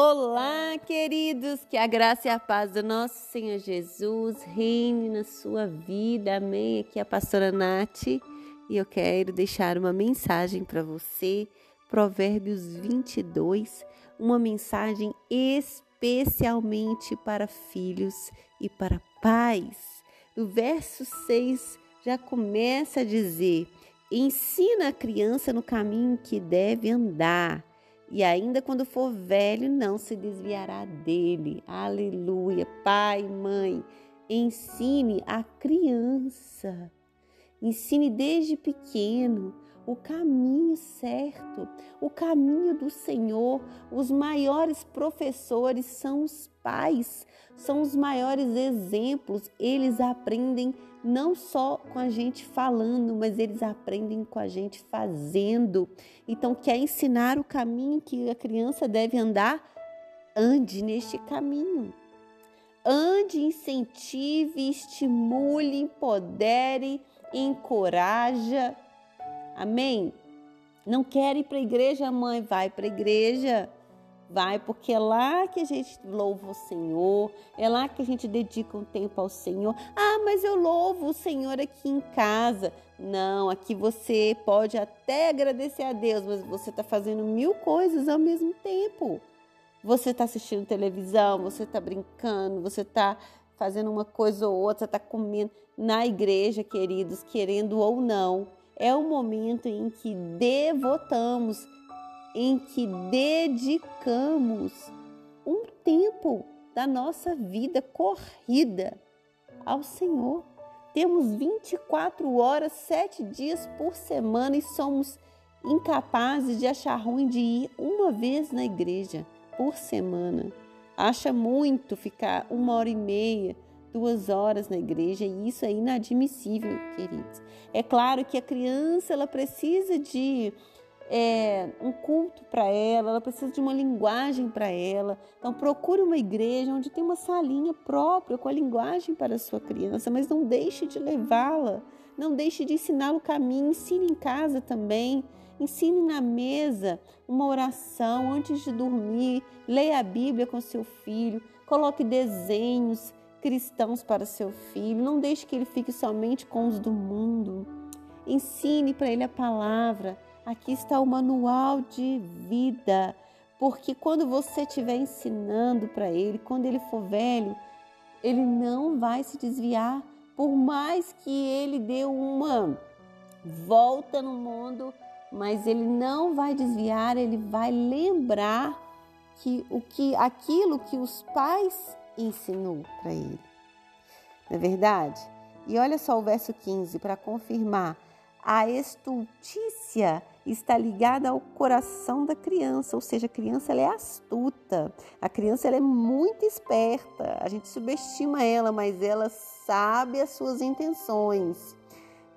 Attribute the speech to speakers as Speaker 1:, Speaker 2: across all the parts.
Speaker 1: Olá, queridos, que a graça e a paz do nosso Senhor Jesus reine na sua vida. Amém. Aqui é a pastora Nath e eu quero deixar uma mensagem para você, Provérbios 22, uma mensagem especialmente para filhos e para pais. No verso 6 já começa a dizer: ensina a criança no caminho que deve andar e ainda quando for velho, não se desviará dele. Aleluia. Pai, mãe, ensine a criança, ensine desde pequeno o caminho certo, o caminho do Senhor. Os maiores professores são os pais, são os maiores exemplos. Eles aprendem não só com a gente falando, mas eles aprendem com a gente fazendo. Então, quer ensinar o caminho que a criança deve andar? Ande neste caminho. Ande, incentive, estimule, empodere, encoraja Amém? Não quer ir para a igreja, mãe? Vai para a igreja. Vai, porque é lá que a gente louva o Senhor, é lá que a gente dedica um tempo ao Senhor. Ah, mas eu louvo o Senhor aqui em casa. Não, aqui você pode até agradecer a Deus, mas você está fazendo mil coisas ao mesmo tempo. Você está assistindo televisão, você está brincando, você está fazendo uma coisa ou outra, está comendo na igreja, queridos, querendo ou não é o momento em que devotamos, em que dedicamos um tempo da nossa vida corrida ao Senhor. Temos 24 horas, 7 dias por semana e somos incapazes de achar ruim de ir uma vez na igreja por semana. Acha muito ficar uma hora e meia, duas horas na igreja e isso é inadmissível, queridos. É claro que a criança ela precisa de é, um culto para ela, ela precisa de uma linguagem para ela. Então procure uma igreja onde tem uma salinha própria com a linguagem para a sua criança, mas não deixe de levá-la, não deixe de ensiná-la o caminho, ensine em casa também. Ensine na mesa uma oração antes de dormir, leia a Bíblia com seu filho, coloque desenhos, cristãos para seu filho. Não deixe que ele fique somente com os do mundo. Ensine para ele a palavra. Aqui está o manual de vida. Porque quando você estiver ensinando para ele, quando ele for velho, ele não vai se desviar, por mais que ele dê uma volta no mundo, mas ele não vai desviar, ele vai lembrar que o que aquilo que os pais ensinou para ele. Não é verdade? E olha só o verso 15 para confirmar. A estultícia está ligada ao coração da criança, ou seja, a criança ela é astuta, a criança ela é muito esperta, a gente subestima ela, mas ela sabe as suas intenções.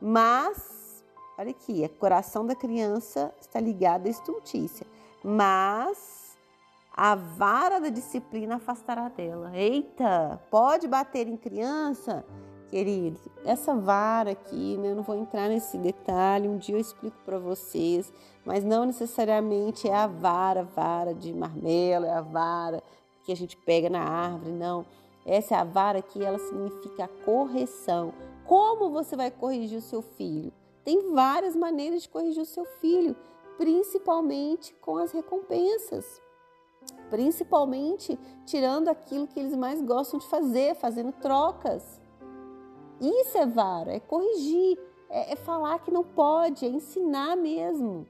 Speaker 1: Mas, olha aqui, o coração da criança está ligado à estultícia, mas a vara da disciplina afastará dela. Eita, pode bater em criança? Queridos, essa vara aqui, né, eu não vou entrar nesse detalhe, um dia eu explico para vocês, mas não necessariamente é a vara, vara de marmelo, é a vara que a gente pega na árvore, não. Essa é a vara que ela significa correção. Como você vai corrigir o seu filho? Tem várias maneiras de corrigir o seu filho, principalmente com as recompensas principalmente tirando aquilo que eles mais gostam de fazer, fazendo trocas. Isso é vara, é corrigir, é, é falar que não pode, é ensinar mesmo.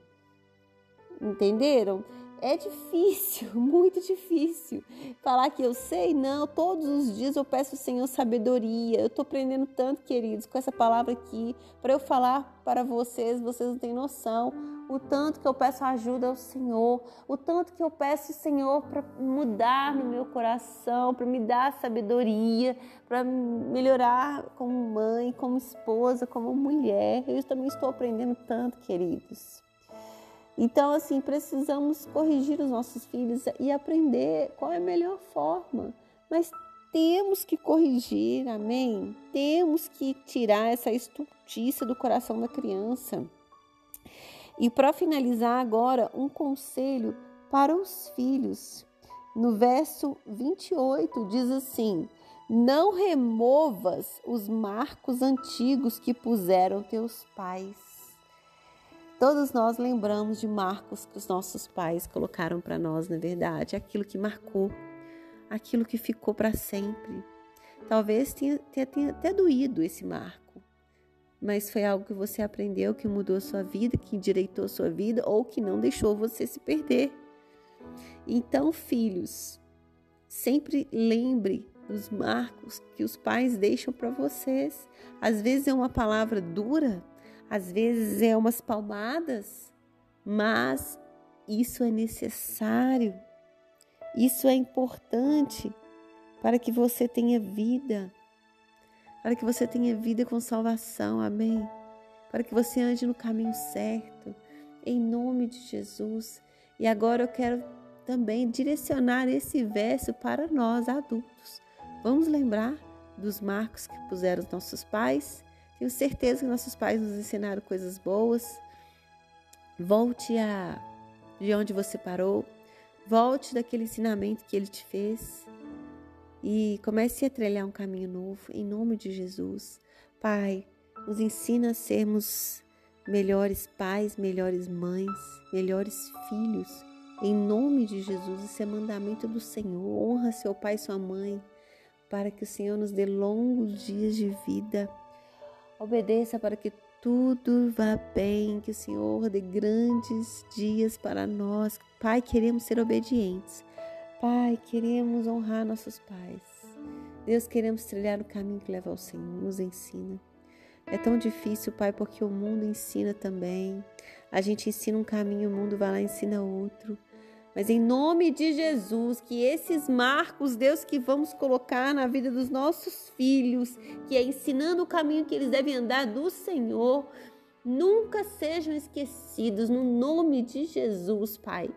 Speaker 1: Entenderam? É difícil, muito difícil. Falar que eu sei, não, todos os dias eu peço ao Senhor sabedoria. Eu estou aprendendo tanto, queridos, com essa palavra aqui, para eu falar para vocês, vocês não têm noção o tanto que eu peço ajuda ao Senhor, o tanto que eu peço, Senhor, para mudar no meu coração, para me dar sabedoria, para melhorar como mãe, como esposa, como mulher. Eu também estou aprendendo tanto, queridos. Então, assim, precisamos corrigir os nossos filhos e aprender qual é a melhor forma. Mas temos que corrigir, amém? Temos que tirar essa estultícia do coração da criança. E para finalizar agora, um conselho para os filhos. No verso 28 diz assim: Não removas os marcos antigos que puseram teus pais. Todos nós lembramos de marcos que os nossos pais colocaram para nós, na é verdade, aquilo que marcou, aquilo que ficou para sempre. Talvez tenha, tenha, tenha até doído esse marco, mas foi algo que você aprendeu, que mudou a sua vida, que endireitou a sua vida ou que não deixou você se perder. Então, filhos, sempre lembre dos marcos que os pais deixam para vocês. Às vezes é uma palavra dura, às vezes é umas palmadas, mas isso é necessário. Isso é importante para que você tenha vida, para que você tenha vida com salvação, amém? Para que você ande no caminho certo, em nome de Jesus. E agora eu quero também direcionar esse verso para nós adultos. Vamos lembrar dos marcos que puseram os nossos pais. Tenho certeza que nossos pais nos ensinaram coisas boas. Volte a de onde você parou. Volte daquele ensinamento que ele te fez e comece a trilhar um caminho novo em nome de Jesus. Pai, nos ensina a sermos melhores pais, melhores mães, melhores filhos. Em nome de Jesus, esse é mandamento do Senhor. Honra seu pai e sua mãe, para que o Senhor nos dê longos dias de vida. Obedeça para que tudo vá bem, que o Senhor dê grandes dias para nós. Pai, queremos ser obedientes. Pai, queremos honrar nossos pais. Deus, queremos trilhar o caminho que leva ao Senhor. Nos ensina. É tão difícil, Pai, porque o mundo ensina também. A gente ensina um caminho, o mundo vai lá e ensina outro. Mas em nome de Jesus, que esses marcos, Deus, que vamos colocar na vida dos nossos filhos, que é ensinando o caminho que eles devem andar do Senhor, nunca sejam esquecidos, no nome de Jesus, Pai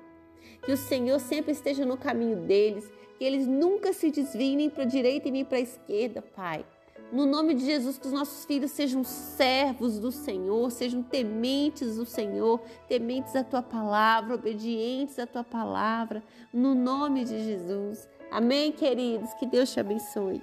Speaker 1: que o Senhor sempre esteja no caminho deles, que eles nunca se desviem nem para a direita e nem para a esquerda, Pai. No nome de Jesus, que os nossos filhos sejam servos do Senhor, sejam tementes do Senhor, tementes à tua palavra, obedientes à tua palavra, no nome de Jesus. Amém, queridos? Que Deus te abençoe.